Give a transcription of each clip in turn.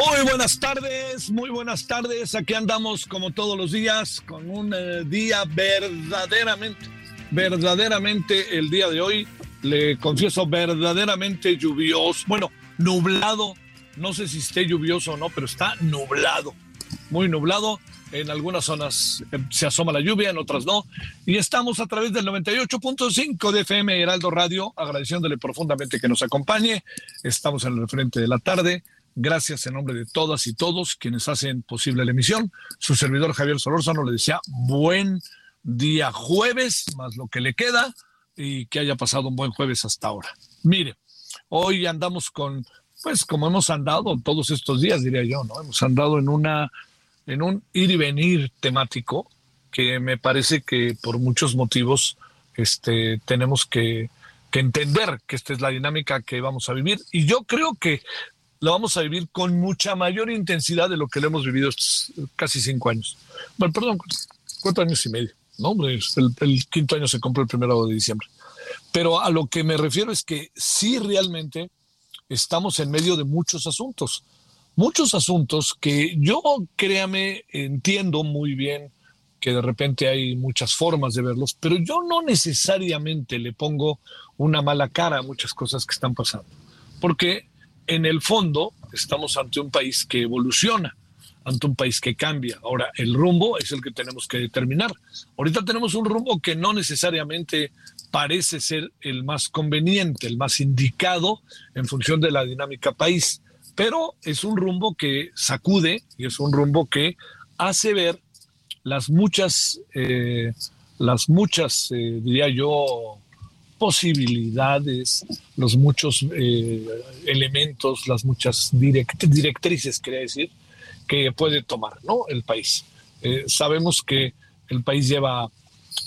Muy buenas tardes, muy buenas tardes. Aquí andamos como todos los días con un eh, día verdaderamente, verdaderamente el día de hoy, le confieso, verdaderamente lluvioso. Bueno, nublado. No sé si esté lluvioso o no, pero está nublado, muy nublado. En algunas zonas eh, se asoma la lluvia, en otras no. Y estamos a través del 98.5 de FM Heraldo Radio, agradeciéndole profundamente que nos acompañe. Estamos en el frente de la tarde. Gracias en nombre de todas y todos quienes hacen posible la emisión. Su servidor Javier Solórzano le decía buen día jueves, más lo que le queda, y que haya pasado un buen jueves hasta ahora. Mire, hoy andamos con, pues como hemos andado todos estos días, diría yo, ¿no? Hemos andado en una, en un ir y venir temático que me parece que por muchos motivos este, tenemos que, que entender que esta es la dinámica que vamos a vivir. Y yo creo que lo vamos a vivir con mucha mayor intensidad de lo que lo hemos vivido estos casi cinco años. Bueno, perdón, cuatro años y medio, ¿no? El, el quinto año se compró el primero de diciembre. Pero a lo que me refiero es que sí realmente estamos en medio de muchos asuntos, muchos asuntos que yo, créame, entiendo muy bien que de repente hay muchas formas de verlos, pero yo no necesariamente le pongo una mala cara a muchas cosas que están pasando, porque en el fondo estamos ante un país que evoluciona, ante un país que cambia. Ahora, el rumbo es el que tenemos que determinar. Ahorita tenemos un rumbo que no necesariamente parece ser el más conveniente, el más indicado en función de la dinámica país, pero es un rumbo que sacude y es un rumbo que hace ver las muchas, eh, las muchas, eh, diría yo, posibilidades, los muchos eh, elementos, las muchas direct directrices, quería decir, que puede tomar ¿no? el país. Eh, sabemos que el país lleva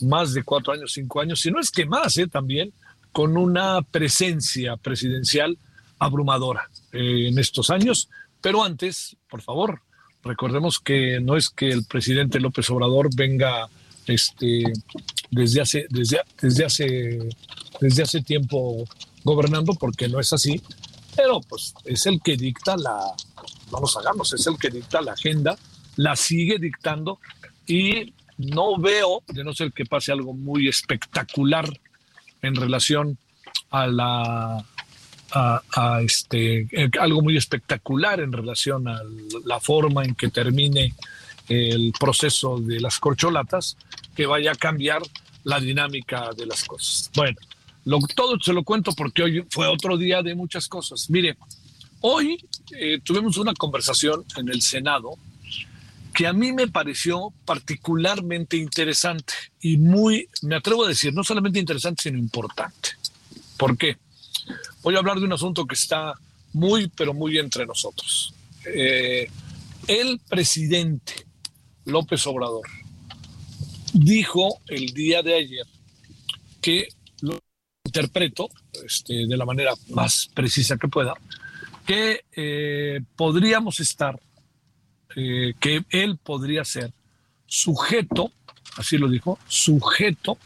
más de cuatro años, cinco años, si no es que más, ¿eh? también, con una presencia presidencial abrumadora en estos años. Pero antes, por favor, recordemos que no es que el presidente López Obrador venga este, desde hace, desde, desde hace, desde hace tiempo gobernando, porque no es así, pero pues es el que dicta la, no nos hagamos, es el que dicta la agenda, la sigue dictando y no veo, de no ser que pase algo muy espectacular en relación a la a, a este algo muy espectacular en relación a la forma en que termine el proceso de las corcholatas que vaya a cambiar la dinámica de las cosas. Bueno, todo se lo cuento porque hoy fue otro día de muchas cosas. Mire, hoy eh, tuvimos una conversación en el Senado que a mí me pareció particularmente interesante y muy, me atrevo a decir, no solamente interesante, sino importante. ¿Por qué? Voy a hablar de un asunto que está muy, pero muy entre nosotros. Eh, el presidente López Obrador dijo el día de ayer que lo interpreto este, de la manera más precisa que pueda, que eh, podríamos estar, eh, que él podría ser sujeto, así lo dijo, sujeto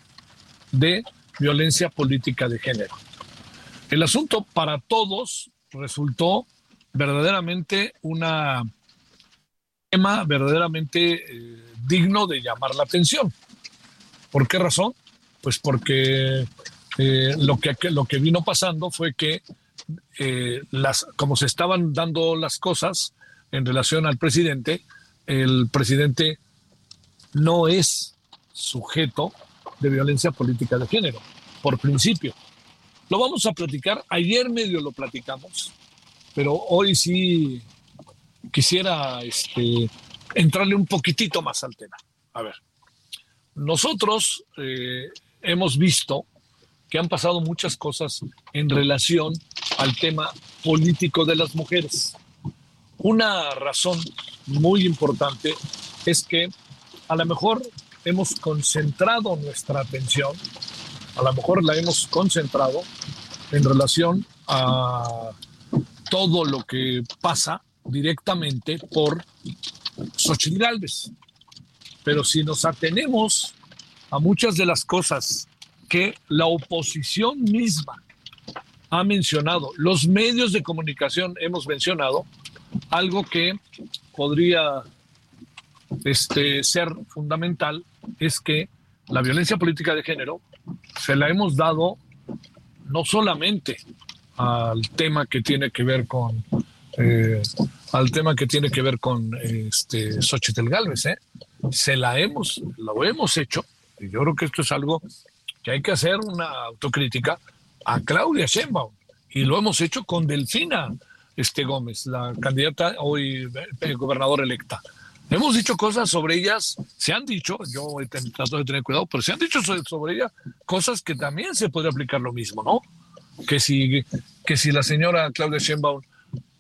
de violencia política de género. El asunto para todos resultó verdaderamente una tema verdaderamente eh, digno de llamar la atención. ¿Por qué razón? Pues porque eh, lo, que, lo que vino pasando fue que eh, las, como se estaban dando las cosas en relación al presidente, el presidente no es sujeto de violencia política de género, por principio. Lo vamos a platicar, ayer medio lo platicamos, pero hoy sí quisiera este, entrarle un poquitito más al tema. A ver, nosotros eh, hemos visto que han pasado muchas cosas en relación al tema político de las mujeres. Una razón muy importante es que a lo mejor hemos concentrado nuestra atención, a lo mejor la hemos concentrado en relación a todo lo que pasa directamente por Xochitl Galvez. Pero si nos atenemos a muchas de las cosas que la oposición misma ha mencionado, los medios de comunicación hemos mencionado, algo que podría este, ser fundamental es que la violencia política de género se la hemos dado no solamente al tema que tiene que ver con eh, al tema que tiene que ver con este Xochitl Galvez, ¿eh? se la hemos, lo hemos hecho, y yo creo que esto es algo que hay que hacer una autocrítica a Claudia Sheinbaum, y lo hemos hecho con Delfina este Gómez, la candidata hoy eh, gobernadora electa. Hemos dicho cosas sobre ellas, se han dicho, yo he de tener cuidado, pero se han dicho sobre, sobre ella cosas que también se puede aplicar lo mismo, ¿no? Que si, que si la señora Claudia Sheinbaum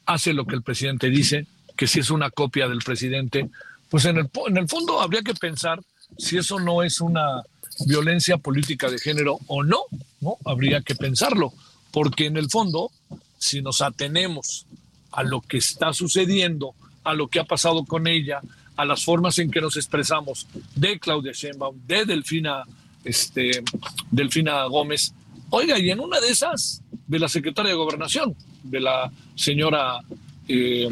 hace lo que el presidente dice, que si es una copia del presidente, pues en el, en el fondo habría que pensar si eso no es una violencia política de género o no, ¿no? Habría que pensarlo, porque en el fondo, si nos atenemos a lo que está sucediendo, a lo que ha pasado con ella, a las formas en que nos expresamos de Claudia Sheinbaum, de Delfina, este, Delfina Gómez, oiga, y en una de esas, de la secretaria de Gobernación, de la señora eh,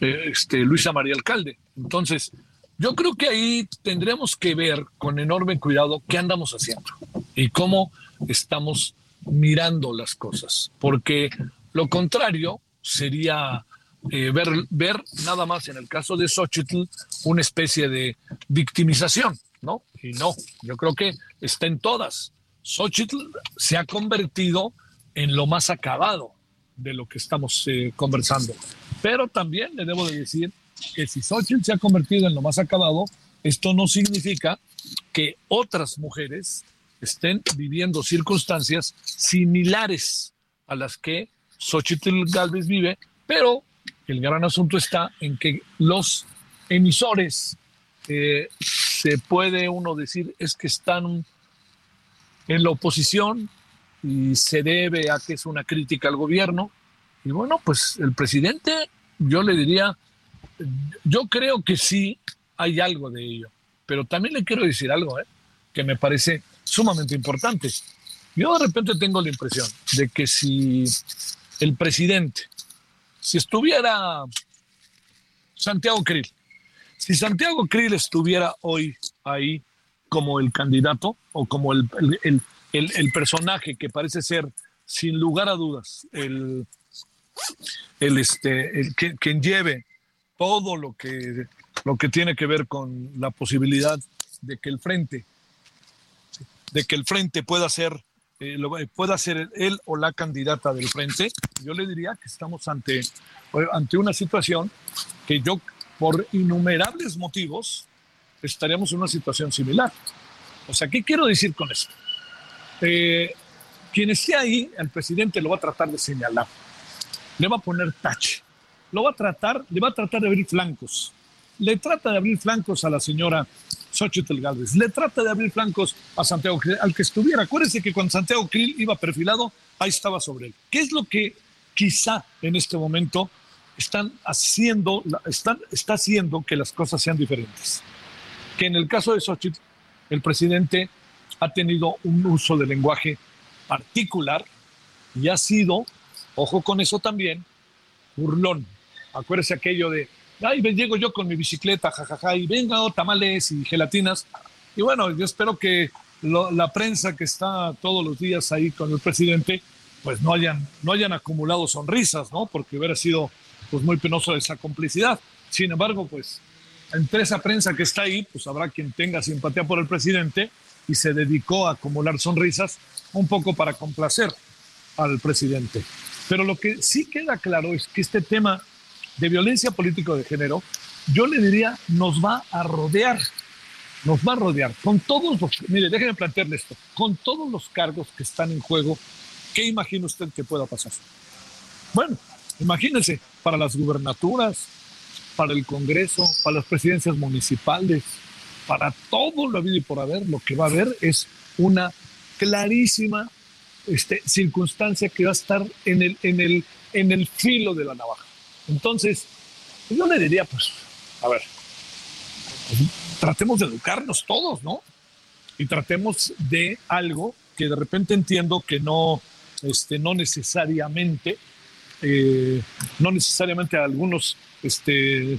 eh, este, Luisa María Alcalde. Entonces, yo creo que ahí tendremos que ver con enorme cuidado qué andamos haciendo y cómo estamos mirando las cosas, porque lo contrario sería eh, ver, ver nada más en el caso de Xochitl una especie de victimización, ¿no? Y no, yo creo que está en todas. Xochitl se ha convertido en lo más acabado de lo que estamos eh, conversando. Pero también le debo de decir que si Xochitl se ha convertido en lo más acabado, esto no significa que otras mujeres estén viviendo circunstancias similares a las que Xochitl Galvez vive, pero el gran asunto está en que los emisores, eh, se puede uno decir, es que están en la oposición, y se debe a que es una crítica al gobierno. Y bueno, pues el presidente, yo le diría, yo creo que sí hay algo de ello, pero también le quiero decir algo ¿eh? que me parece sumamente importante. Yo de repente tengo la impresión de que si el presidente, si estuviera Santiago Krill, si Santiago Krill estuviera hoy ahí como el candidato o como el, el, el, personaje que parece ser, sin lugar a dudas, el, el este, el que, quien lleve todo lo que, lo que tiene que ver con la posibilidad de que el frente, de que el frente pueda ser, eh, pueda ser él o la candidata del frente, yo le diría que estamos ante, ante una situación que yo, por innumerables motivos, estaríamos en una situación similar. O sea, ¿qué quiero decir con esto? Eh, quien esté ahí, el presidente lo va a tratar de señalar, le va a poner tache, lo va a tratar, le va a tratar de abrir flancos. le trata de abrir flancos a la señora Xochitl Galvez, le trata de abrir flancos a Santiago al que estuviera. Acuérdense que cuando Santiago Krill iba perfilado, ahí estaba sobre él. ¿Qué es lo que quizá en este momento están haciendo, están, está haciendo que las cosas sean diferentes? Que en el caso de Xochitl, el presidente ha tenido un uso de lenguaje particular y ha sido, ojo con eso también, burlón. Acuérdese aquello de, ay, llego yo con mi bicicleta, jajaja, y venga tamales y gelatinas. Y bueno, yo espero que la prensa que está todos los días ahí con el presidente, pues no hayan, no hayan acumulado sonrisas, ¿no? Porque hubiera sido pues muy penoso esa complicidad. Sin embargo, pues entre esa prensa que está ahí, pues habrá quien tenga simpatía por el presidente y se dedicó a acumular sonrisas un poco para complacer al presidente. Pero lo que sí queda claro es que este tema de violencia político de género, yo le diría, nos va a rodear, nos va a rodear con todos los, mire, déjenme plantearle esto, con todos los cargos que están en juego, ¿qué imagina usted que pueda pasar? Bueno, imagínense, para las gubernaturas, para el Congreso, para las presidencias municipales, para todo lo habido y por haber, lo que va a haber es una clarísima este, circunstancia que va a estar en el, en, el, en el filo de la navaja. Entonces, yo le diría, pues, a ver, tratemos de educarnos todos, ¿no? Y tratemos de algo que de repente entiendo que no, este, no necesariamente, eh, no necesariamente a algunos este,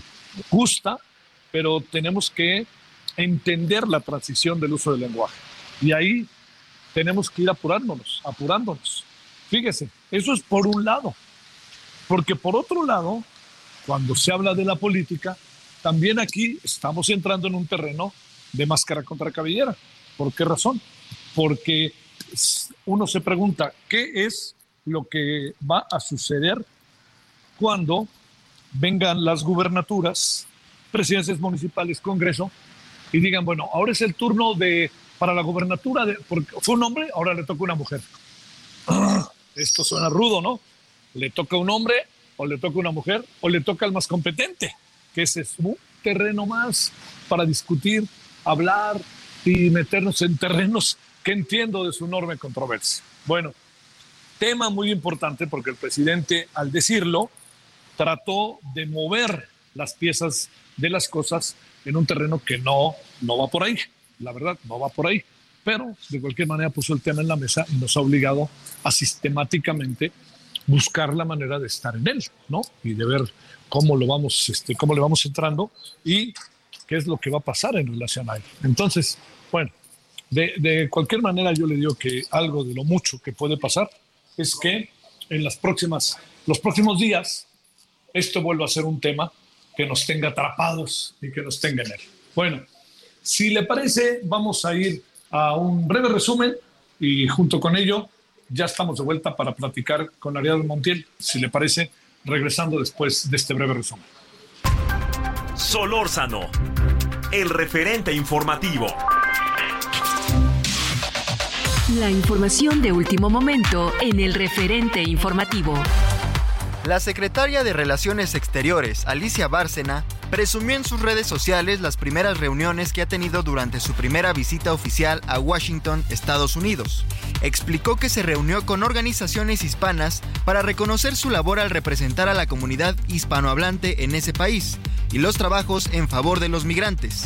gusta, pero tenemos que entender la transición del uso del lenguaje. Y ahí tenemos que ir apurándonos, apurándonos. Fíjese, eso es por un lado. Porque por otro lado, cuando se habla de la política, también aquí estamos entrando en un terreno de máscara contra cabellera. ¿Por qué razón? Porque uno se pregunta, ¿qué es lo que va a suceder cuando vengan las gubernaturas, presidencias municipales, Congreso, y digan, bueno, ahora es el turno de para la gubernatura, de, porque fue un hombre, ahora le toca una mujer. Esto suena rudo, ¿no? Le toca un hombre, o le toca una mujer, o le toca al más competente, que ese es un terreno más para discutir, hablar y meternos en terrenos que entiendo de su enorme controversia. Bueno, tema muy importante porque el presidente, al decirlo, trató de mover las piezas de las cosas en un terreno que no, no va por ahí. La verdad, no va por ahí. Pero de cualquier manera puso el tema en la mesa y nos ha obligado a sistemáticamente buscar la manera de estar en él, ¿no? Y de ver cómo lo vamos, este, cómo le vamos entrando y qué es lo que va a pasar en relación a él. Entonces, bueno, de, de cualquier manera yo le digo que algo de lo mucho que puede pasar es que en las próximas, los próximos días esto vuelva a ser un tema que nos tenga atrapados y que nos tenga en él. Bueno, si le parece, vamos a ir a un breve resumen y junto con ello ya estamos de vuelta para platicar con Ariadna Montiel, si le parece, regresando después de este breve resumen. Solórzano, el referente informativo. La información de último momento en el referente informativo. La secretaria de Relaciones Exteriores, Alicia Bárcena, presumió en sus redes sociales las primeras reuniones que ha tenido durante su primera visita oficial a Washington, Estados Unidos. Explicó que se reunió con organizaciones hispanas para reconocer su labor al representar a la comunidad hispanohablante en ese país y los trabajos en favor de los migrantes.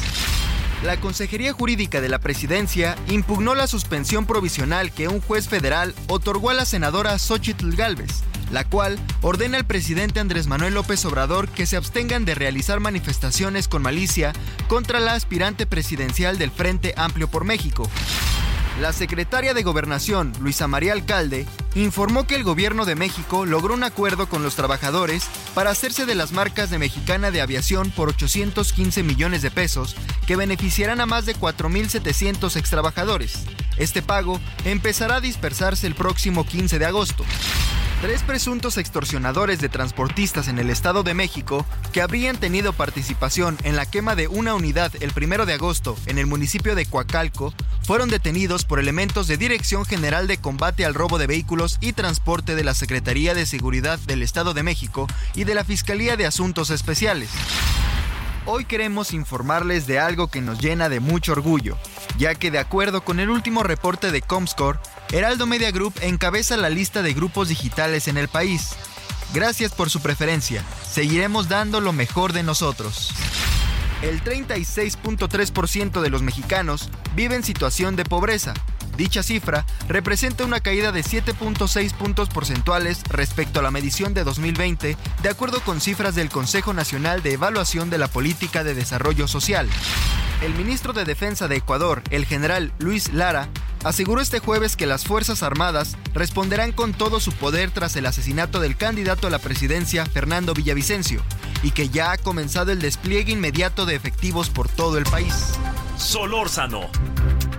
La Consejería Jurídica de la Presidencia impugnó la suspensión provisional que un juez federal otorgó a la senadora Xochitl Galvez la cual ordena al presidente Andrés Manuel López Obrador que se abstengan de realizar manifestaciones con malicia contra la aspirante presidencial del Frente Amplio por México. La secretaria de Gobernación, Luisa María Alcalde, informó que el gobierno de México logró un acuerdo con los trabajadores para hacerse de las marcas de Mexicana de Aviación por 815 millones de pesos, que beneficiarán a más de 4.700 extrabajadores. Este pago empezará a dispersarse el próximo 15 de agosto. Tres presuntos extorsionadores de transportistas en el Estado de México que habrían tenido participación en la quema de una unidad el 1 de agosto en el municipio de Coacalco fueron detenidos por elementos de Dirección General de Combate al Robo de Vehículos y Transporte de la Secretaría de Seguridad del Estado de México y de la Fiscalía de Asuntos Especiales. Hoy queremos informarles de algo que nos llena de mucho orgullo, ya que de acuerdo con el último reporte de Comscore, Heraldo Media Group encabeza la lista de grupos digitales en el país. Gracias por su preferencia. Seguiremos dando lo mejor de nosotros. El 36.3% de los mexicanos vive en situación de pobreza. Dicha cifra representa una caída de 7.6 puntos porcentuales respecto a la medición de 2020, de acuerdo con cifras del Consejo Nacional de Evaluación de la Política de Desarrollo Social. El ministro de Defensa de Ecuador, el general Luis Lara, aseguró este jueves que las Fuerzas Armadas responderán con todo su poder tras el asesinato del candidato a la presidencia Fernando Villavicencio y que ya ha comenzado el despliegue inmediato de efectivos por todo el país. Solórzano,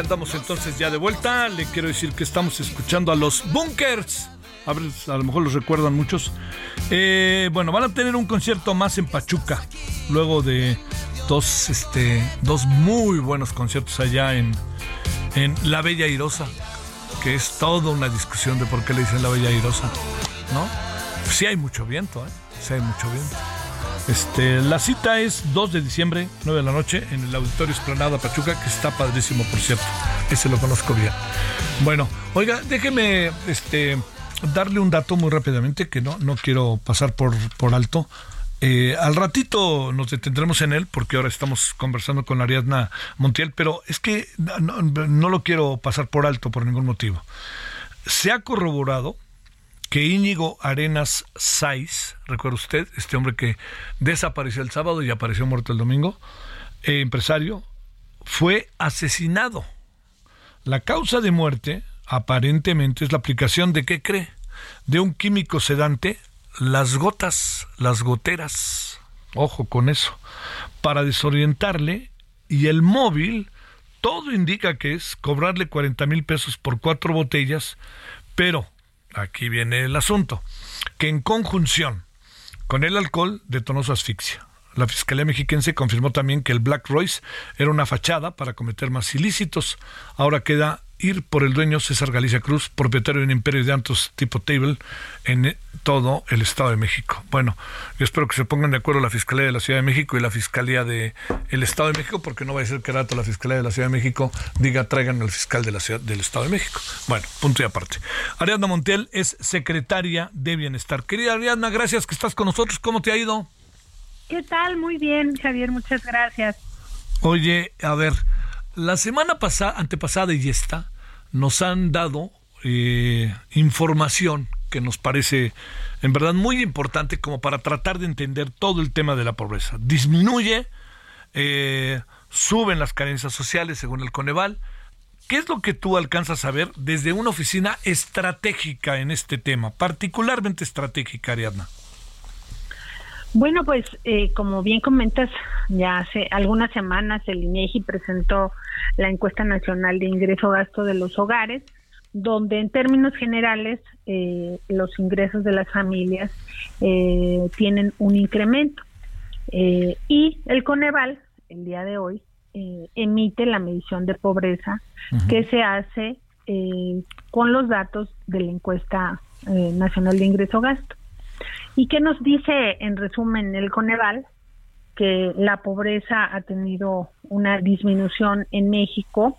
Andamos entonces ya de vuelta. Le quiero decir que estamos escuchando a los Bunkers. A, ver, a lo mejor los recuerdan muchos. Eh, bueno, van a tener un concierto más en Pachuca. Luego de dos, este, dos muy buenos conciertos allá en, en La Bella Irosa. Que es toda una discusión de por qué le dicen La Bella Irosa. ¿No? Sí hay mucho viento, ¿eh? Sí hay mucho viento. Este, la cita es 2 de diciembre, 9 de la noche, en el Auditorio Esplanada Pachuca, que está padrísimo, por cierto. Ese lo conozco bien. Bueno, oiga, déjeme este, darle un dato muy rápidamente que no, no quiero pasar por, por alto. Eh, al ratito nos detendremos en él porque ahora estamos conversando con Ariadna Montiel, pero es que no, no lo quiero pasar por alto por ningún motivo. Se ha corroborado que Íñigo Arenas Saiz, recuerda usted, este hombre que desapareció el sábado y apareció muerto el domingo, eh, empresario, fue asesinado. La causa de muerte, aparentemente, es la aplicación de qué cree? De un químico sedante, las gotas, las goteras, ojo con eso, para desorientarle y el móvil, todo indica que es cobrarle 40 mil pesos por cuatro botellas, pero aquí viene el asunto, que en conjunción con el alcohol detonó su asfixia. La Fiscalía Mexiquense confirmó también que el Black Royce era una fachada para cometer más ilícitos. Ahora queda ir por el dueño César Galicia Cruz, propietario de un imperio de antos tipo Table en todo el Estado de México. Bueno, yo espero que se pongan de acuerdo la Fiscalía de la Ciudad de México y la Fiscalía del el Estado de México, porque no va a ser que rato la Fiscalía de la Ciudad de México diga traigan al fiscal de la ciudad, del Estado de México. Bueno, punto y aparte. Ariadna Montiel es secretaria de Bienestar. Querida Ariadna, gracias que estás con nosotros. ¿Cómo te ha ido? ¿Qué tal? Muy bien, Javier, muchas gracias. Oye, a ver, la semana pasada, antepasada y esta, nos han dado eh, información que nos parece en verdad muy importante como para tratar de entender todo el tema de la pobreza. Disminuye, eh, suben las carencias sociales según el Coneval. ¿Qué es lo que tú alcanzas a ver desde una oficina estratégica en este tema, particularmente estratégica, Ariadna? Bueno, pues eh, como bien comentas, ya hace algunas semanas el INEGI presentó la encuesta nacional de ingreso-gasto de los hogares, donde en términos generales eh, los ingresos de las familias eh, tienen un incremento. y el Coneval, el día de hoy, emite la medición de pobreza que se hace con los datos de la encuesta nacional de ingreso-gasto. ¿Y qué nos dice en resumen el Coneval? Que la pobreza ha tenido una disminución en México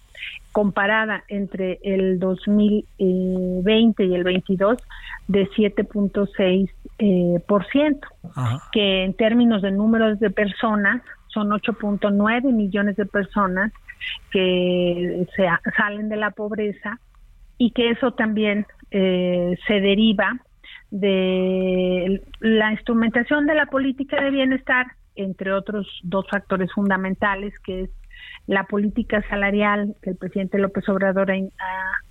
comparada entre el 2020 y el 22 de 7.6 eh, por ciento, que en términos de números de personas son 8.9 millones de personas que se, salen de la pobreza y que eso también eh, se deriva de la instrumentación de la política de bienestar, entre otros dos factores fundamentales, que es la política salarial que el presidente López Obrador ha,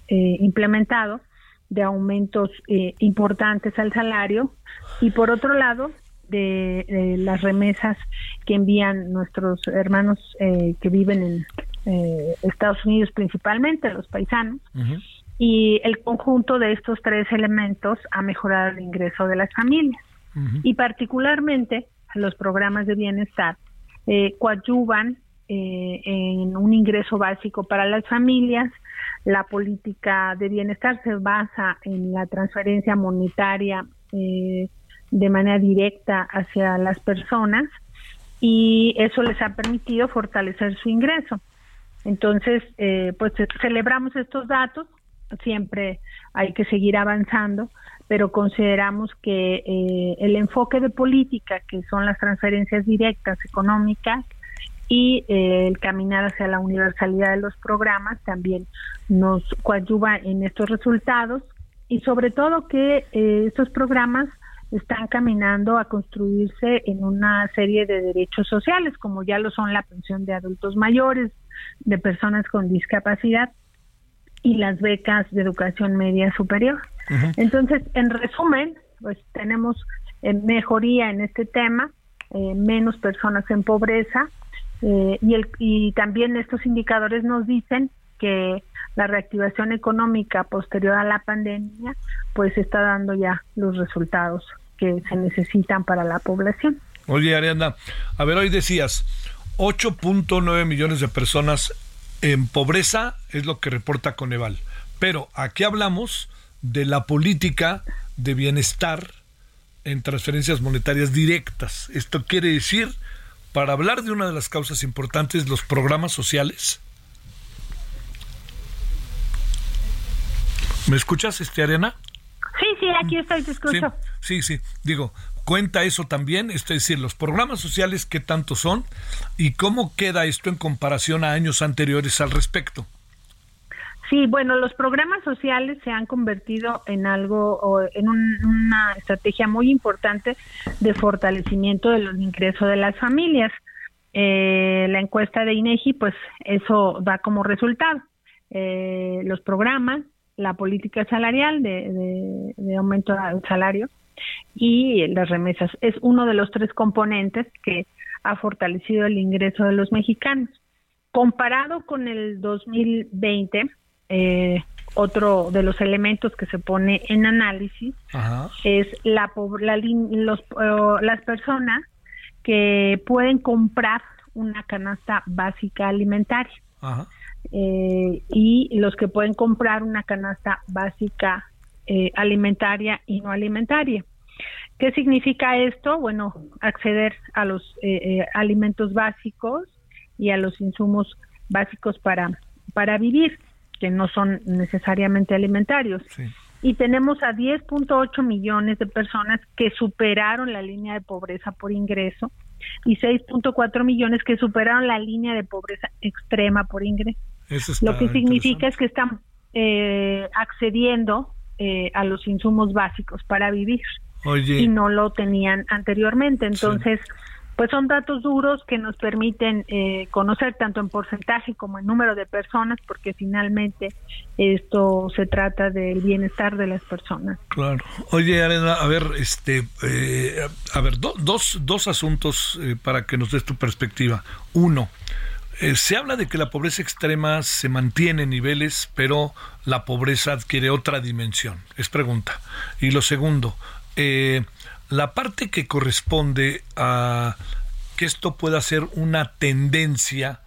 eh, implementado, de aumentos eh, importantes al salario, y por otro lado, de, las remesas que envían nuestros hermanos eh, que viven en Estados Unidos principalmente, los paisanos, y el conjunto de estos tres elementos ha mejorado el ingreso de las familias. Y particularmente los programas de bienestar eh, coadyuvan eh, en un ingreso básico para las familias. La política de bienestar se basa en la transferencia monetaria eh, de manera directa hacia las personas y eso les ha permitido fortalecer su ingreso. Entonces, eh, pues celebramos estos datos siempre hay que seguir avanzando, pero consideramos que eh, el enfoque de política, que son las transferencias directas económicas, y eh, el caminar hacia la universalidad de los programas también nos coadyuva en estos resultados y sobre todo que eh, estos programas están caminando a construirse en una serie de derechos sociales, como ya lo son la pensión de adultos mayores, de personas con discapacidad, y las becas de educación media superior. Entonces, en resumen, pues tenemos eh, mejoría en este tema, eh, menos personas en pobreza eh, y, el, y también estos indicadores nos dicen que la reactivación económica posterior a la pandemia pues está dando ya los resultados que se necesitan para la población. Oye, Ariana, a ver, hoy decías 8.9 millones de personas en pobreza es lo que reporta Coneval. Pero aquí hablamos de la política de bienestar en transferencias monetarias directas. Esto quiere decir, para hablar de una de las causas importantes, los programas sociales. ¿Me escuchas, este Arena? Sí, sí, aquí estoy, te escucho. Sí, sí, digo, cuenta eso también, es decir, los programas sociales, qué tanto son y cómo queda esto en comparación a años anteriores al respecto. Sí, bueno, los programas sociales se han convertido en algo, en una estrategia muy importante de fortalecimiento de los ingresos de las familias. Eh, la encuesta de INEGI, pues eso da como resultado. Eh, los programas, la política salarial de, de aumento del salario, y las remesas. Es uno de los tres componentes que ha fortalecido el ingreso de los mexicanos. Comparado con el 2020, eh, otro de los elementos que se pone en análisis es la, los, las personas que pueden comprar una canasta básica alimentaria eh, y los que pueden comprar una canasta básica eh, alimentaria y no alimentaria. ¿Qué significa esto? Bueno, acceder a los eh, eh, alimentos básicos y a los insumos básicos para, para vivir, que no son necesariamente alimentarios. Y tenemos a 10.8 millones de personas que superaron la línea de pobreza por ingreso y 6.4 millones que superaron la línea de pobreza extrema por ingreso. Lo que significa es que están eh, accediendo a los insumos básicos para vivir y no lo tenían anteriormente. Entonces, pues son datos duros que nos permiten eh, conocer tanto en porcentaje como en número de personas, porque finalmente esto se trata del bienestar de las personas. Claro. Oye, Arena, a ver, este, eh, a ver, dos, dos asuntos eh, para que nos des tu perspectiva. Uno, se habla de que la pobreza extrema se mantiene en niveles, pero la pobreza adquiere otra dimensión. Es pregunta. Y lo segundo, eh, la parte que corresponde a que esto pueda ser una tendencia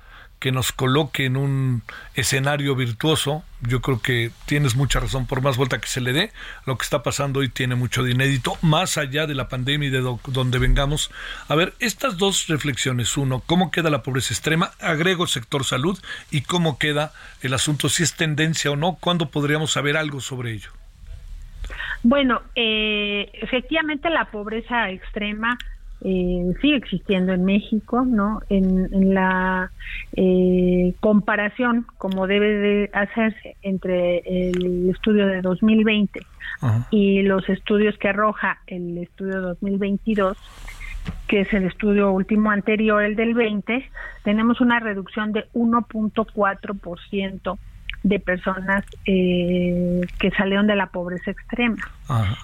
que nos coloque en un escenario virtuoso. Yo creo que tienes mucha razón, por más vuelta que se le dé, lo que está pasando hoy tiene mucho de inédito, más allá de la pandemia y de donde vengamos. A ver, estas dos reflexiones. Uno, ¿cómo queda la pobreza extrema? Agrego sector salud y cómo queda el asunto, si es tendencia o no, ¿cuándo podríamos saber algo sobre ello? Bueno, eh, efectivamente la pobreza extrema eh, sigue existiendo en México, ¿no? En, la eh, comparación, como debe de hacerse entre el estudio de 2020 y los estudios que arroja el estudio 2022, que es el estudio último anterior, el del 20, tenemos una reducción de 1.4% de personas eh, que salieron de la pobreza extrema,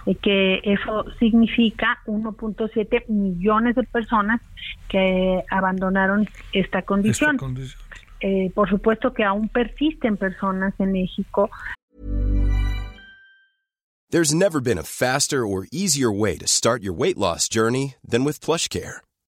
y que eso significa 1.7 millones de personas que abandonaron esta condición. Eh, por supuesto que aún persisten personas en México. There's never been a faster or easier way to start your weight loss journey than with PlushCare.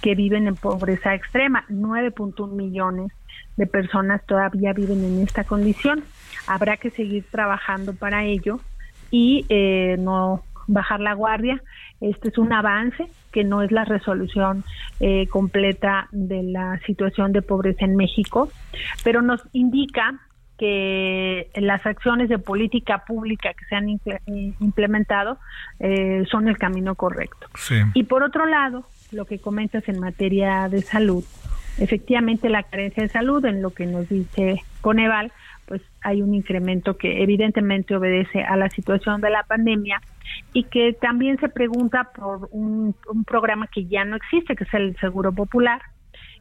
Que viven en pobreza extrema. 9.1 millones de personas todavía viven en esta condición. Habrá que seguir trabajando para ello y eh, no bajar la guardia. Este es un avance que no es la resolución eh, completa de la situación de pobreza en México, pero nos indica que las acciones de política pública que se han implementado eh, son el camino correcto. Y por otro lado, lo que comentas en materia de salud. Efectivamente, la carencia de salud, en lo que nos dice Coneval, pues hay un incremento que evidentemente obedece a la situación de la pandemia y que también se pregunta por un, programa que ya no existe, que es el Seguro Popular,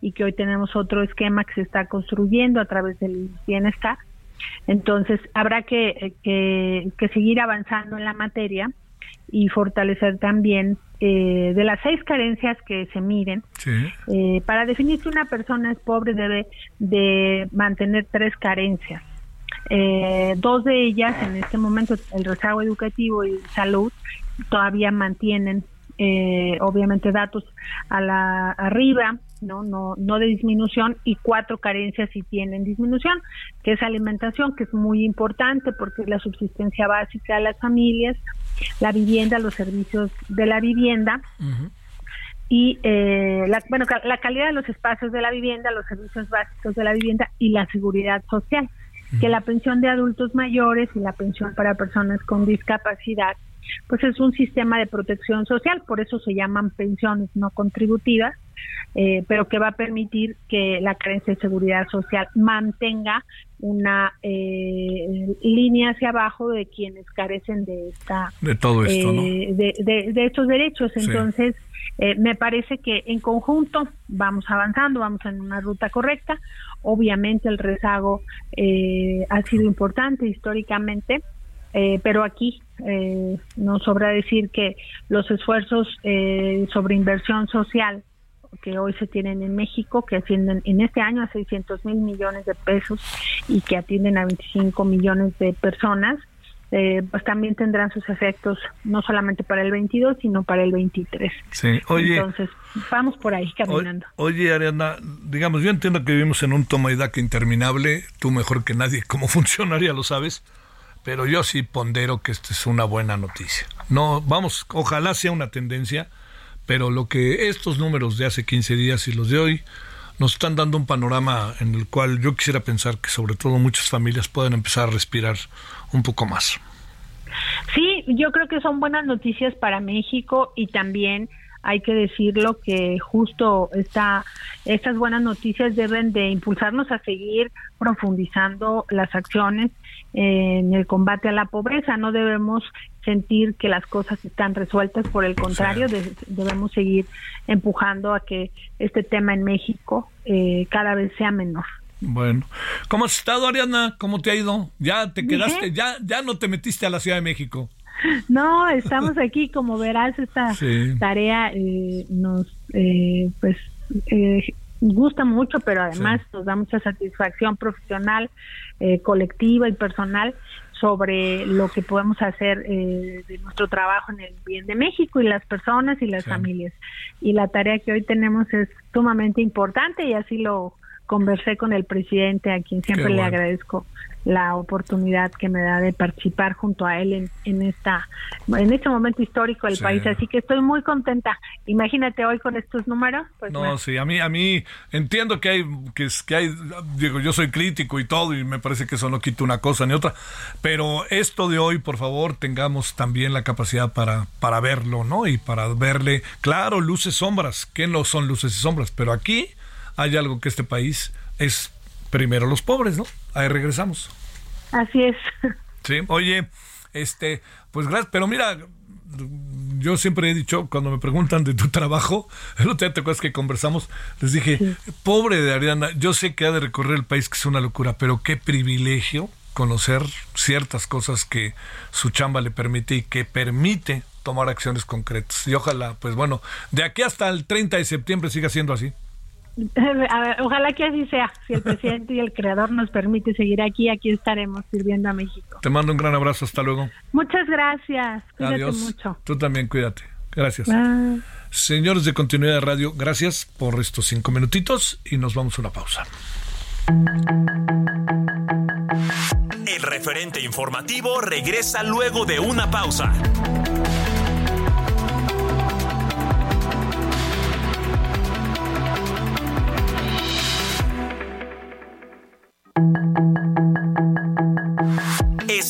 y que hoy tenemos otro esquema que se está construyendo a través del bienestar. Entonces, habrá que, que, que seguir avanzando en la materia y fortalecer también eh, de las seis carencias que se miden. Eh, para definir si una persona es pobre debe de mantener tres carencias. Eh, dos de ellas en este momento, el rezago educativo y salud, todavía mantienen obviamente datos a la arriba no no no de disminución y cuatro carencias si tienen disminución que es alimentación que es muy importante porque es la subsistencia básica de las familias la vivienda, los servicios de la vivienda. Y eh, la, bueno, la calidad de los espacios de la vivienda, los servicios básicos de la vivienda y la seguridad social. Que la pensión de adultos mayores y la pensión para personas con discapacidad, pues es un sistema de protección social, por eso se llaman pensiones no contributivas, eh, pero que va a permitir que la carencia de seguridad social mantenga una eh, línea hacia abajo de quienes carecen de esta de todo esto eh, de, estos derechos. Entonces eh, me parece que en conjunto vamos avanzando vamos en una ruta correcta. Obviamente el rezago ha sido importante históricamente pero aquí nos sobra decir que los esfuerzos sobre inversión social que hoy se tienen en México, que ascienden en este año a 600 mil millones de pesos y que atienden a 25 millones de personas, eh, pues también tendrán sus efectos no solamente para el 22, sino para el 23. Sí, oye. Entonces, vamos por ahí caminando. Oye, Ariana, digamos, yo entiendo que vivimos en un toma y daca interminable, tú mejor que nadie, cómo funcionaría lo sabes, pero yo sí pondero que esta es una buena noticia. No, vamos, ojalá sea una tendencia pero lo que estos números de hace 15 días y los de hoy nos están dando un panorama en el cual yo quisiera pensar que sobre todo muchas familias pueden empezar a respirar un poco más. Sí, yo creo que son buenas noticias para México y también hay que decirlo que justo esta, estas buenas noticias deben de impulsarnos a seguir profundizando las acciones en el combate a la pobreza. No debemos sentir que las cosas están resueltas, por el contrario, debemos seguir empujando a que este tema en México eh, cada vez sea menor. Bueno, ¿cómo has estado, Ariana? ¿Cómo te ha ido? ¿Ya te quedaste? ¿Ya, ya no te metiste a la Ciudad de México? No, estamos aquí, como verás, esta tarea eh, nos, eh, pues, gusta mucho, pero además nos da mucha satisfacción profesional, eh, colectiva y personal sobre lo que podemos hacer eh, de nuestro trabajo en el bien de México y las personas y las familias. Y la tarea que hoy tenemos es sumamente importante y así lo conversé con el presidente, a quien siempre le agradezco la oportunidad que me da de participar junto a él en, en esta en este momento histórico del país. Así que estoy muy contenta. Imagínate hoy con estos números pues no sí a mí a mí entiendo que hay que, que hay digo yo soy crítico y todo y me parece que eso no quita una cosa ni otra pero esto de hoy por favor tengamos también la capacidad para para verlo no y para verle claro luces sombras que no son luces y sombras pero aquí hay algo que este país es primero los pobres, ¿no? Ahí regresamos. Así es. Sí, oye, este, pues gracias, pero mira, yo siempre he dicho, cuando me preguntan de tu trabajo, el otro día te acuerdas que conversamos, les dije, pobre de Ariana, yo sé que ha de recorrer el país, que es una locura, pero qué privilegio conocer ciertas cosas que su chamba le permite y que permite tomar acciones concretas. Y ojalá, pues bueno, de aquí hasta el 30 de septiembre siga siendo así. ojalá que así sea. Si el presidente y el creador nos permite seguir aquí, aquí estaremos sirviendo a México. Te mando un gran abrazo. Hasta luego. Muchas gracias. Cuídate Adiós. mucho. Tú también cuídate. Gracias. Señores de Continuidad de Radio, gracias por estos cinco minutitos y nos vamos a una pausa. El referente informativo regresa luego de una pausa.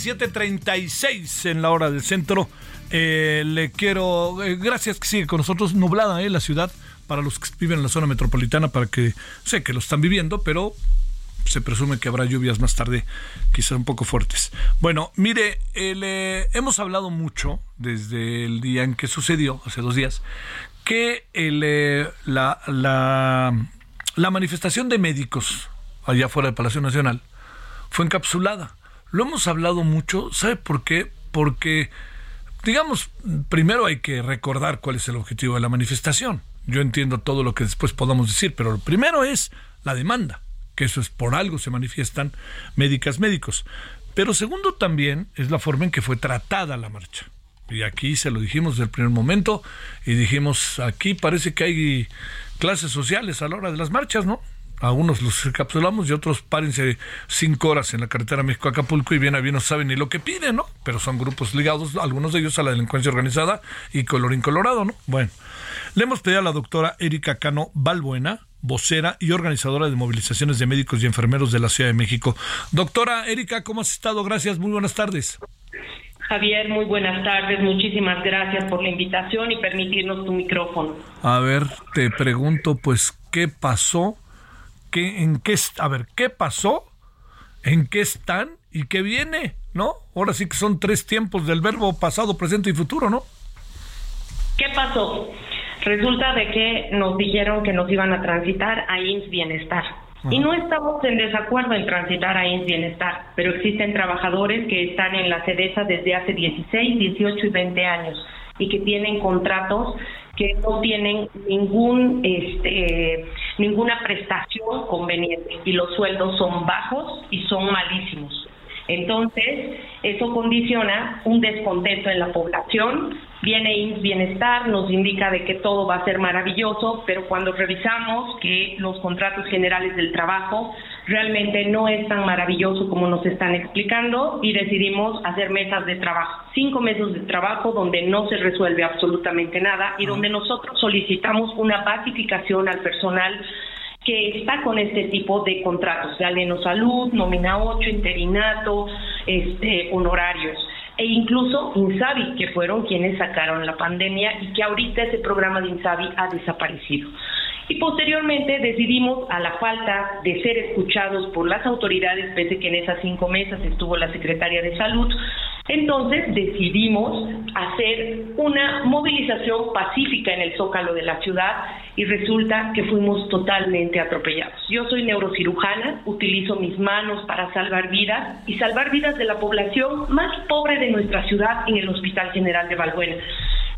17.36 en la hora del centro. Eh, le quiero, eh, gracias que sigue con nosotros, nublada eh, la ciudad para los que viven en la zona metropolitana, para que sé que lo están viviendo, pero se presume que habrá lluvias más tarde, quizás un poco fuertes. Bueno, mire, hemos hablado mucho desde el día en que sucedió, hace dos días, que la, la, la manifestación de médicos allá fuera del Palacio Nacional fue encapsulada. Lo hemos hablado mucho, ¿sabe por qué? Porque, digamos, primero hay que recordar cuál es el objetivo de la manifestación. Yo entiendo todo lo que después podamos decir, pero lo primero es la demanda, que eso es por algo se manifiestan médicas médicos. Pero segundo también es la forma en que fue tratada la marcha. Y aquí se lo dijimos desde el primer momento y dijimos, aquí parece que hay clases sociales a la hora de las marchas, ¿no? A unos los encapsulamos y otros párense cinco horas en la carretera México-Acapulco y bien a bien no saben ni lo que piden, ¿no? Pero son grupos ligados, algunos de ellos a la delincuencia organizada y colorín colorado, ¿no? Bueno, le hemos pedido a la doctora Erika Cano Balbuena, vocera y organizadora de movilizaciones de médicos y enfermeros de la Ciudad de México. Doctora Erika, ¿cómo has estado? Gracias, muy buenas tardes. Javier, muy buenas tardes. Muchísimas gracias por la invitación y permitirnos tu micrófono. A ver, te pregunto, pues, ¿qué pasó? Qué, en qué, a ver, qué pasó, en qué están y qué viene, ¿no? Ahora sí que son tres tiempos del verbo pasado, presente y futuro, ¿no? ¿Qué pasó? Resulta de que nos dijeron que nos iban a transitar a INS Bienestar. Y no estamos en desacuerdo en transitar a INS Bienestar, pero existen trabajadores que están en la CEDESA desde hace 16, 18 y 20 años y que tienen contratos que no tienen ningún este ninguna prestación conveniente y los sueldos son bajos y son malísimos. Entonces, eso condiciona un descontento en la población. Viene Bienestar, nos indica de que todo va a ser maravilloso, pero cuando revisamos que los contratos generales del trabajo realmente no es tan maravilloso como nos están explicando y decidimos hacer mesas de trabajo, cinco meses de trabajo donde no se resuelve absolutamente nada y donde nosotros solicitamos una basificación al personal que está con este tipo de contratos de aleno salud, nómina 8, interinato, este, honorarios. E incluso Insabi, que fueron quienes sacaron la pandemia y que ahorita ese programa de Insabi ha desaparecido. Y posteriormente decidimos, a la falta de ser escuchados por las autoridades, pese que en esas cinco mesas estuvo la secretaria de Salud, entonces decidimos hacer una movilización pacífica en el zócalo de la ciudad y resulta que fuimos totalmente atropellados. Yo soy neurocirujana, utilizo mis manos para salvar vidas y salvar vidas de la población más pobre de nuestra ciudad en el Hospital General de Valbuena.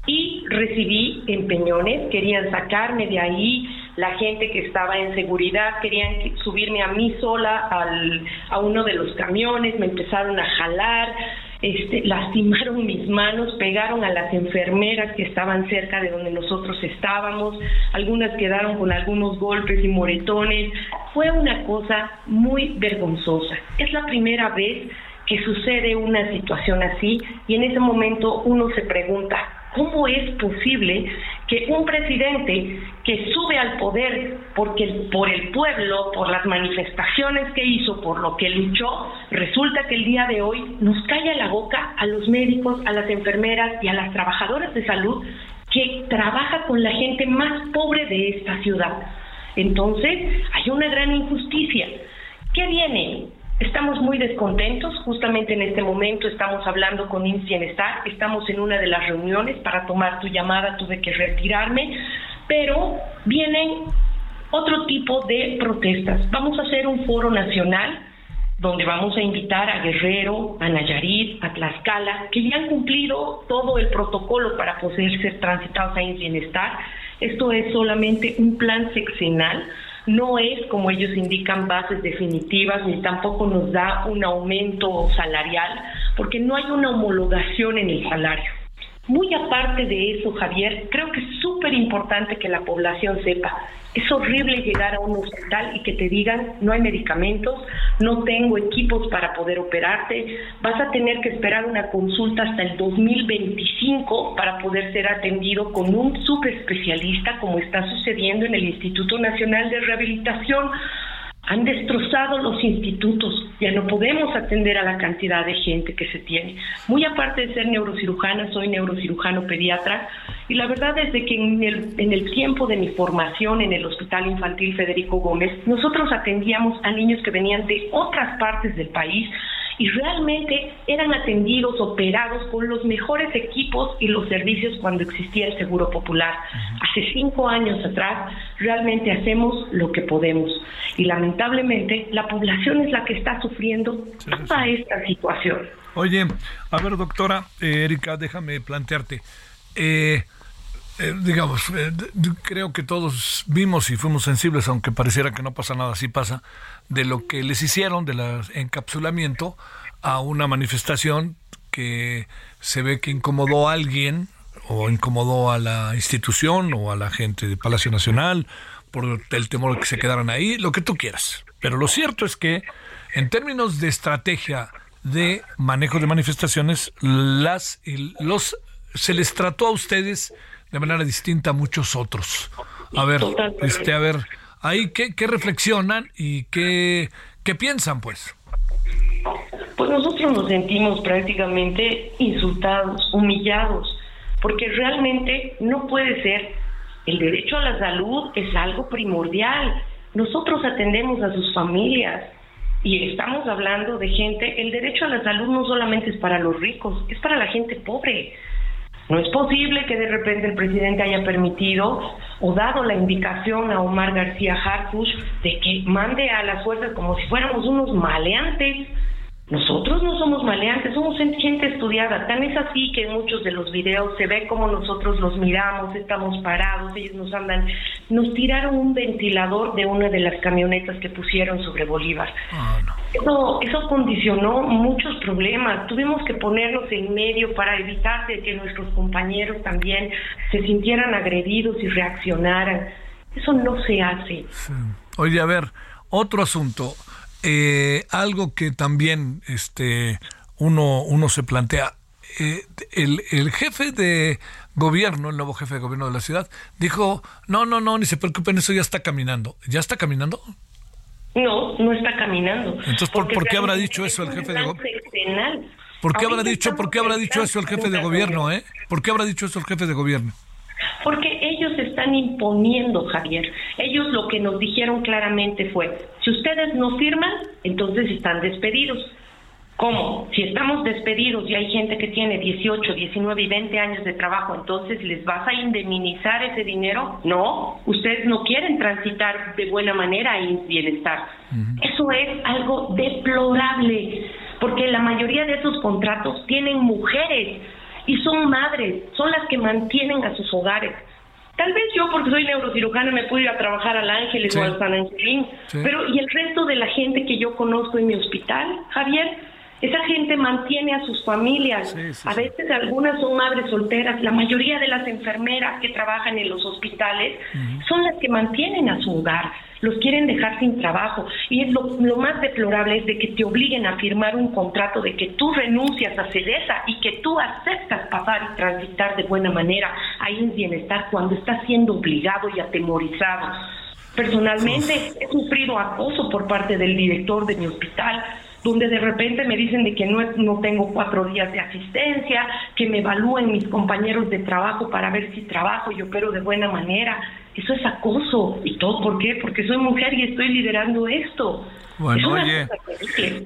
Y recibí empeñones, querían sacarme de ahí, la gente que estaba en seguridad querían subirme a mí sola al, a uno de los camiones, me empezaron a jalar, este, lastimaron mis manos, pegaron a las enfermeras que estaban cerca de donde nosotros estábamos, algunas quedaron con algunos golpes y moretones. Fue una cosa muy vergonzosa. Es la primera vez que sucede una situación así y en ese momento uno se pregunta, ¿Cómo es posible que un presidente que sube al poder porque por el pueblo, por las manifestaciones que hizo, por lo que luchó, resulta que el día de hoy nos calla la boca a los médicos, a las enfermeras y a las trabajadoras de salud que trabaja con la gente más pobre de esta ciudad? Entonces, hay una gran injusticia. ¿Qué viene? Estamos muy descontentos, justamente en este momento estamos hablando con IMSS estamos en una de las reuniones para tomar tu llamada, tuve que retirarme, pero vienen otro tipo de protestas. Vamos a hacer un foro nacional donde vamos a invitar a Guerrero, a Nayarit, a Tlaxcala, que ya han cumplido todo el protocolo para poder ser transitados a IMSS Bienestar. Esto es solamente un plan sexenal no es, como ellos indican, bases definitivas, ni tampoco nos da un aumento salarial, porque no hay una homologación en el salario. Muy aparte de eso, Javier, creo que es súper importante que la población sepa. Es horrible llegar a un hospital y que te digan no hay medicamentos, no tengo equipos para poder operarte, vas a tener que esperar una consulta hasta el 2025 para poder ser atendido con un subespecialista como está sucediendo en el Instituto Nacional de Rehabilitación han destrozado los institutos, ya no podemos atender a la cantidad de gente que se tiene. Muy aparte de ser neurocirujana, soy neurocirujano pediatra y la verdad es de que en el, en el tiempo de mi formación en el Hospital Infantil Federico Gómez, nosotros atendíamos a niños que venían de otras partes del país y realmente eran atendidos, operados con los mejores equipos y los servicios cuando existía el Seguro Popular. Hace cinco años atrás realmente hacemos lo que podemos y lamentablemente la población es la que está sufriendo toda esta situación. Oye, a ver doctora eh, Erika, déjame plantearte. Eh, eh, digamos, creo que todos vimos y fuimos sensibles, aunque pareciera que no pasa nada, sí pasa, de lo que les hicieron, del encapsulamiento a una manifestación que se ve que incomodó a alguien o incomodó a la institución o a la gente de Palacio Nacional por el temor de que se quedaran ahí, lo que tú quieras. Pero lo cierto es que en términos de estrategia de manejo de manifestaciones, las los se les trató a ustedes de manera distinta a muchos otros. A ver, este, a ver, ahí qué, qué reflexionan y qué, qué piensan, pues. Pues nosotros nos sentimos prácticamente insultados, humillados, porque realmente no puede ser. El derecho a la salud es algo primordial. Nosotros atendemos a sus familias y estamos hablando de gente, el derecho a la salud no solamente es para los ricos, es para la gente pobre. No es posible que de repente el presidente haya permitido o dado la indicación a Omar García Harfuch de que mande a las fuerzas como si fuéramos unos maleantes nosotros no somos maleantes, somos gente estudiada. Tan es así que en muchos de los videos se ve como nosotros los miramos, estamos parados, ellos nos andan. Nos tiraron un ventilador de una de las camionetas que pusieron sobre Bolívar. Ah, eso, eso condicionó muchos problemas. Tuvimos que ponernos en medio para evitar que nuestros compañeros también se sintieran agredidos y reaccionaran. Eso no se hace. Oye, a ver, otro asunto eh, algo que también este, uno, uno se plantea. Eh, el, el jefe de gobierno, el nuevo jefe de gobierno de la ciudad, dijo, no, no, no, ni se preocupen, eso ya está caminando. ¿Ya está caminando? No, no está caminando. Entonces, ¿por, ¿por qué habrá dicho eso el jefe de gobierno? ¿Por qué habrá dicho, por qué habrá dicho eso el jefe de gobierno, eh? ¿Por qué habrá dicho eso el jefe de gobierno? Porque están imponiendo, Javier. Ellos lo que nos dijeron claramente fue, si ustedes no firman, entonces están despedidos. ¿Cómo? Si estamos despedidos y hay gente que tiene 18, 19 y 20 años de trabajo, entonces ¿les vas a indemnizar ese dinero? No, ustedes no quieren transitar de buena manera en bienestar. Eso es algo deplorable, porque la mayoría de esos contratos tienen mujeres y son madres, son las que mantienen a sus hogares. Tal vez yo, porque soy neurocirujana, me puedo ir a trabajar al Ángeles o al San Angelín, pero ¿y el resto de la gente que yo conozco en mi hospital, Javier? Esa gente mantiene a sus familias. a veces algunas son madres solteras. La mayoría de las enfermeras que trabajan en los hospitales son las que mantienen a su hogar. Los quieren dejar sin trabajo. Y es lo, más deplorable es de que te obliguen a firmar un contrato de que tú renuncias a CEDESA y que tú aceptas pasar y transitar de buena manera ahí en bienestar cuando estás siendo obligado y atemorizado. Personalmente he sufrido acoso por parte del director de mi hospital donde de repente me dicen de que no, no tengo cuatro días de asistencia, que me evalúen mis compañeros de trabajo para ver si trabajo y opero de buena manera. Eso es acoso. ¿Y todo por qué? Porque soy mujer y estoy liderando esto. Bueno, oye,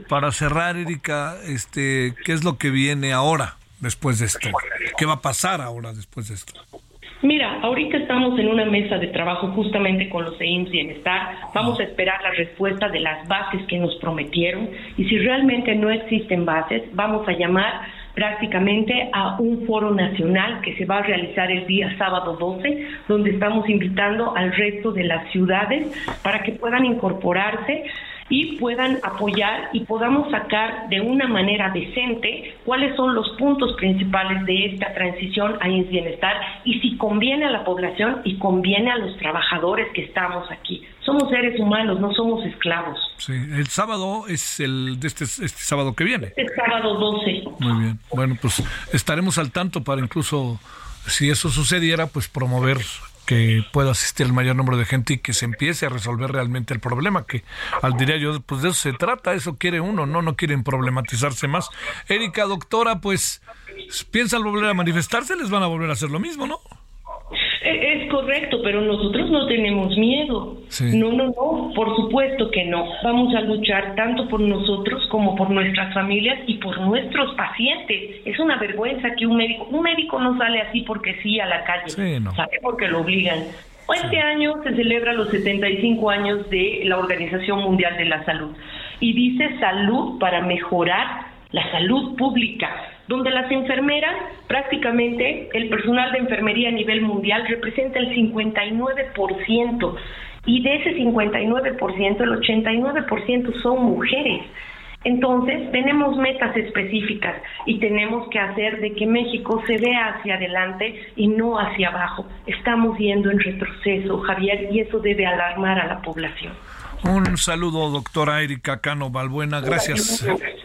para cerrar, Erika, este, ¿qué es lo que viene ahora después de esto? ¿Qué va a pasar ahora después de esto? Mira, ahorita estamos en una mesa de trabajo justamente con los EIMS Bienestar. Vamos a esperar la respuesta de las bases que nos prometieron y si realmente no existen bases, vamos a llamar prácticamente a un foro nacional que se va a realizar el día sábado 12, donde estamos invitando al resto de las ciudades para que puedan incorporarse y puedan apoyar y podamos sacar de una manera decente cuáles son los puntos principales de esta transición a bienestar y si conviene a la población y conviene a los trabajadores que estamos aquí. Somos seres humanos, no somos esclavos. Sí, el sábado es el de este, este sábado que viene. Este sábado 12. Muy bien. Bueno, pues estaremos al tanto para incluso si eso sucediera, pues promover que pueda asistir el mayor número de gente y que se empiece a resolver realmente el problema, que al diría yo, pues de eso se trata, eso quiere uno, no, no quieren problematizarse más. Erika, doctora, pues piensan volver a manifestarse, les van a volver a hacer lo mismo, ¿no? E, es correcto, pero nosotros no tenemos miedo. No, no, no, por supuesto que no. Vamos a luchar tanto por nosotros como por nuestras familias y por nuestros pacientes. Es una vergüenza que un médico, un médico no sale así porque sí a la calle, sale porque lo obligan. Este año se celebra los 75 años de la Organización Mundial de la Salud y dice salud para mejorar la salud pública donde las enfermeras, prácticamente el personal de enfermería a nivel mundial representa el 59%, y de ese 59%, el 89% son mujeres. Entonces, tenemos metas específicas y tenemos que hacer de que México se vea hacia adelante y no hacia abajo. Estamos yendo en retroceso, Javier, y eso debe alarmar a la población. Un saludo, doctora Erika Cano Balbuena. Gracias.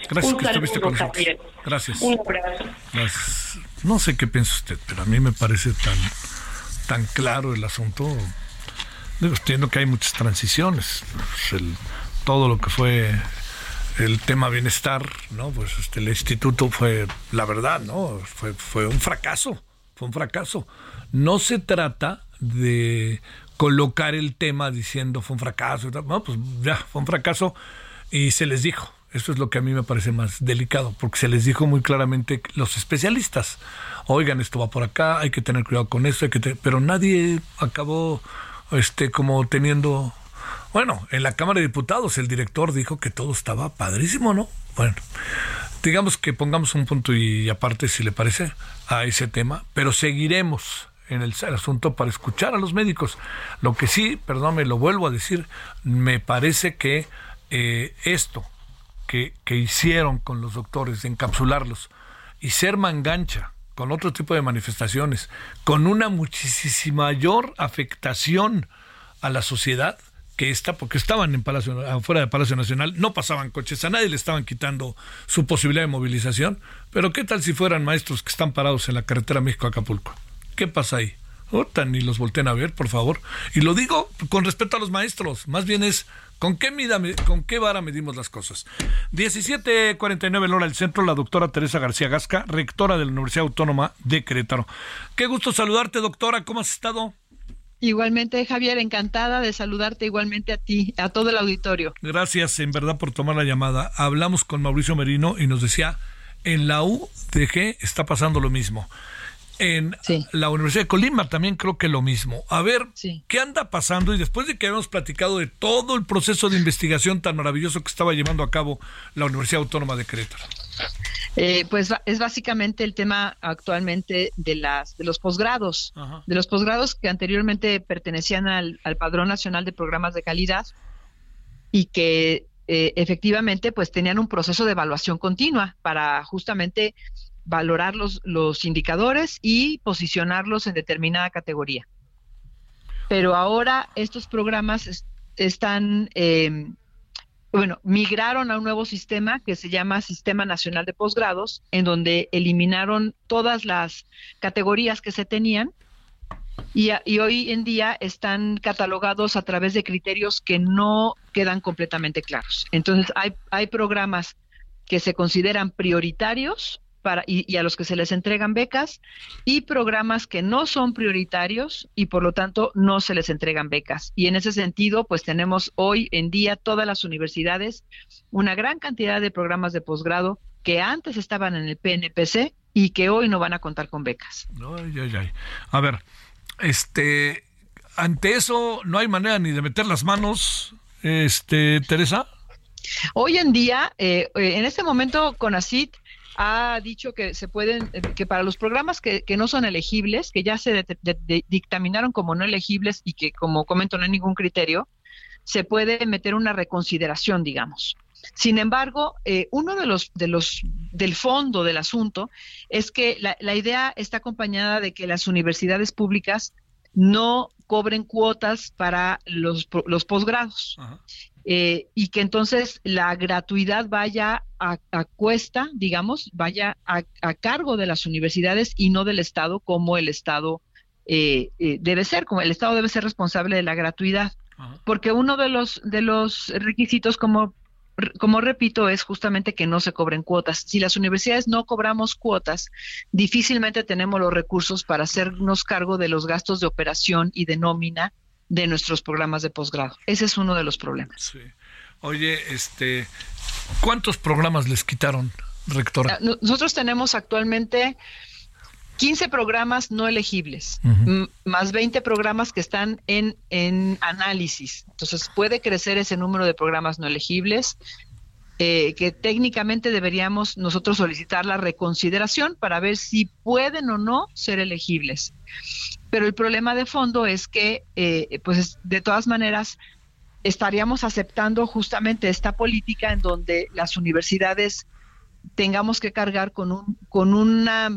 Gracias que estuviste con nosotros. Gracias. Un abrazo. No sé qué piensa usted, pero a mí me parece tan, tan claro el asunto. Digo, entiendo que hay muchas transiciones. Pues todo lo que fue el tema bienestar, ¿no? Pues este, el instituto fue, la verdad, ¿no? Fue, fue un fracaso. Fue un fracaso. No se trata de colocar el tema diciendo fue un fracaso. No, pues ya, fue un fracaso y se les dijo. Eso es lo que a mí me parece más delicado, porque se les dijo muy claramente los especialistas, oigan, esto va por acá, hay que tener cuidado con esto, hay que pero nadie acabó este como teniendo bueno, en la Cámara de Diputados el director dijo que todo estaba padrísimo, ¿no? Bueno, digamos que pongamos un punto y aparte, si le parece, a ese tema, pero seguiremos en el, asunto para escuchar a los médicos. Lo que sí, perdón, me lo vuelvo a decir, me parece que eh, esto que, que hicieron con los doctores, de encapsularlos y ser mangancha con otro tipo de manifestaciones, con una muchísima mayor afectación a la sociedad, que esta, porque estaban en Palacio, afuera del Palacio Nacional, no pasaban coches, a nadie le estaban quitando su posibilidad de movilización, pero ¿qué tal si fueran maestros que están parados en la carretera México-Acapulco? ¿Qué pasa ahí? ni los volteen a ver, por favor. Y lo digo con respeto a los maestros, más bien es ¿Con qué, mida, ¿Con qué vara medimos las cosas? 17.49 hora del centro, la doctora Teresa García Gasca, rectora de la Universidad Autónoma de Querétaro. Qué gusto saludarte, doctora. ¿Cómo has estado? Igualmente, Javier, encantada de saludarte igualmente a ti, a todo el auditorio. Gracias, en verdad, por tomar la llamada. Hablamos con Mauricio Merino y nos decía, en la UDG está pasando lo mismo en la Universidad de Colima también creo que lo mismo. A ver, ¿qué anda pasando? Y después de que habíamos platicado de todo el proceso de investigación tan maravilloso que estaba llevando a cabo la Universidad Autónoma de Querétaro. Eh, pues es básicamente el tema actualmente de las de los posgrados, de los posgrados que anteriormente pertenecían al, Padrón Nacional de Programas de Calidad y que eh, efectivamente pues tenían un proceso de evaluación continua para justamente valorar los, los indicadores y posicionarlos en determinada categoría. Pero ahora estos programas están, em, bueno, migraron a un nuevo sistema que se llama Sistema Nacional de Posgrados, en donde eliminaron todas las categorías que se tenían y, y, hoy en día están catalogados a través de criterios que no quedan completamente claros. Entonces, hay, hay programas que se consideran prioritarios para, y, a los que se les entregan becas y programas que no son prioritarios y por lo tanto no se les entregan becas. Y en ese sentido, pues tenemos hoy en día todas las universidades una gran cantidad de programas de posgrado que antes estaban en el PNPC y que hoy no van a contar con becas. A ver, este, ante eso no hay manera ni de meter las manos, este, Teresa. Hoy en día, eh, eh, en este momento, CONACIT ha dicho que se pueden, eh, que para los programas que, que no son elegibles, que ya se dictaminaron como no elegibles y que, como comento, no hay ningún criterio, se puede meter una reconsideración, digamos. Sin embargo, eh, uno de los, de los, del fondo del asunto es que la, la idea está acompañada de que las universidades públicas no cobren cuotas para los, los posgrados. Eh, y que entonces la gratuidad vaya a, cuesta, digamos, vaya a, cargo de las universidades y no del Estado como el Estado eh, eh, debe ser, como el Estado debe ser responsable de la gratuidad. Porque uno de los, de los requisitos, como, como repito, es justamente que no se cobren cuotas. Si las universidades no cobramos cuotas, difícilmente tenemos los recursos para hacernos cargo de los gastos de operación y de nómina de nuestros programas de posgrado. Ese es uno de los problemas. Sí. Oye, este, ¿cuántos programas les quitaron, rectora? Ah, nosotros tenemos actualmente 15 programas no elegibles, más 20 programas que están en, en análisis. Entonces puede crecer ese número de programas no elegibles. Eh, que técnicamente deberíamos nosotros solicitar la reconsideración para ver si pueden o no ser elegibles. Pero el problema de fondo es que, eh, pues de todas maneras, estaríamos aceptando justamente esta política en donde las universidades tengamos que cargar con un con una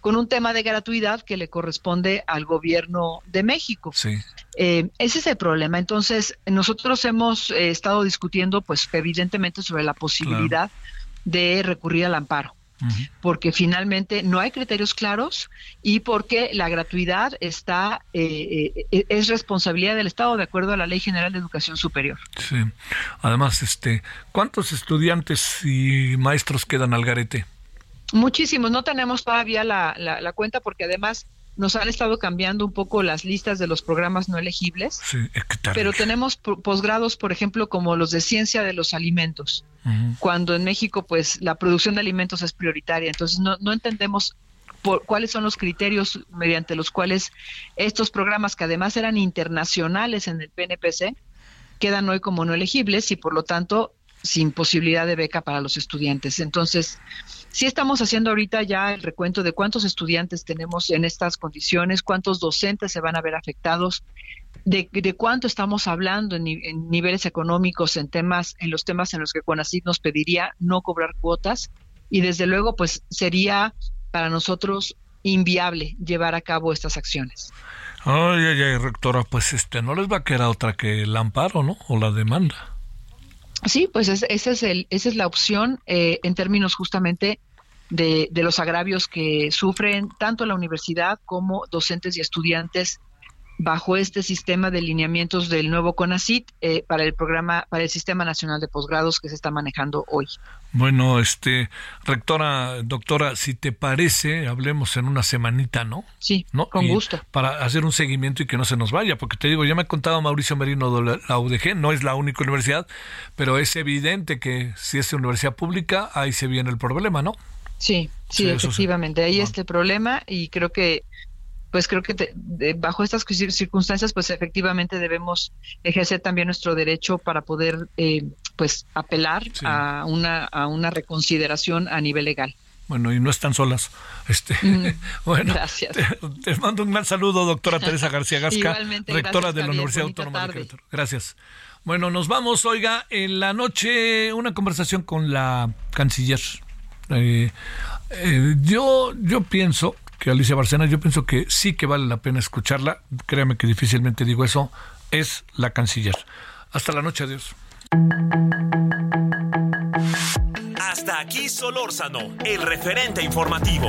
con un tema de gratuidad que le corresponde al gobierno de México. Sí. Eh, ese es el problema. Entonces nosotros hemos eh, estado discutiendo, pues evidentemente sobre la posibilidad de recurrir al amparo porque finalmente no hay criterios claros y porque la gratuidad está eh, eh, es responsabilidad del Estado de acuerdo a la Ley General de Educación Superior. Sí. Además, este, ¿cuántos estudiantes y maestros quedan al garete? Muchísimos. No tenemos todavía la, la cuenta porque además nos han estado cambiando un poco las listas de los programas no elegibles, sí, pero tenemos posgrados, por ejemplo, como los de ciencia de los alimentos, cuando en México pues la producción de alimentos es prioritaria, entonces no, no entendemos por, cuáles son los criterios mediante los cuales estos programas que además eran internacionales en el PNPC quedan hoy como no elegibles y por lo tanto sin posibilidad de beca para los estudiantes. Entonces, sí estamos haciendo ahorita ya el recuento de cuántos estudiantes tenemos en estas condiciones, cuántos docentes se van a ver afectados, de, cuánto estamos hablando en, niveles económicos, en temas, en los temas en los que CONACYT nos pediría no cobrar cuotas y desde luego pues sería para nosotros inviable llevar a cabo estas acciones. Ay, ay, ay, rectora, pues este, no les va a quedar otra que el amparo, ¿no? O la demanda. Sí, pues ese es el, esa es la opción eh, en términos justamente de, de, los agravios que sufren tanto la universidad como docentes y estudiantes bajo este sistema de lineamientos del nuevo CONACIT eh, para el programa, para el Sistema Nacional de Posgrados que se está manejando hoy. Bueno, este, rectora, doctora, si te parece, hablemos en una semanita, ¿no? Sí, ¿no? con gusto. Para hacer un seguimiento y que no se nos vaya, porque te digo, ya me ha contado Mauricio Merino de la UDG, no es la única universidad, pero es evidente que si es universidad pública, ahí se viene el problema, ¿no? Sí, sí, efectivamente, ahí está el problema y creo que pues creo que bajo estas circunstancias, pues efectivamente debemos ejercer también nuestro derecho para poder, eh, pues, apelar a una a una reconsideración a nivel legal. Bueno, y no están solas. Este, bueno, gracias. Te, mando un gran saludo, doctora Teresa García Gasca, rectora de la Universidad Autónoma de Querétaro. Gracias. Bueno, nos vamos, oiga, en la noche una conversación con la canciller. Eh, eh, yo, yo pienso que Alicia Barcena, yo pienso que sí que vale la pena escucharla, créame que difícilmente digo eso, es la canciller. Hasta la noche, adiós. Hasta aquí Solórzano, el referente informativo.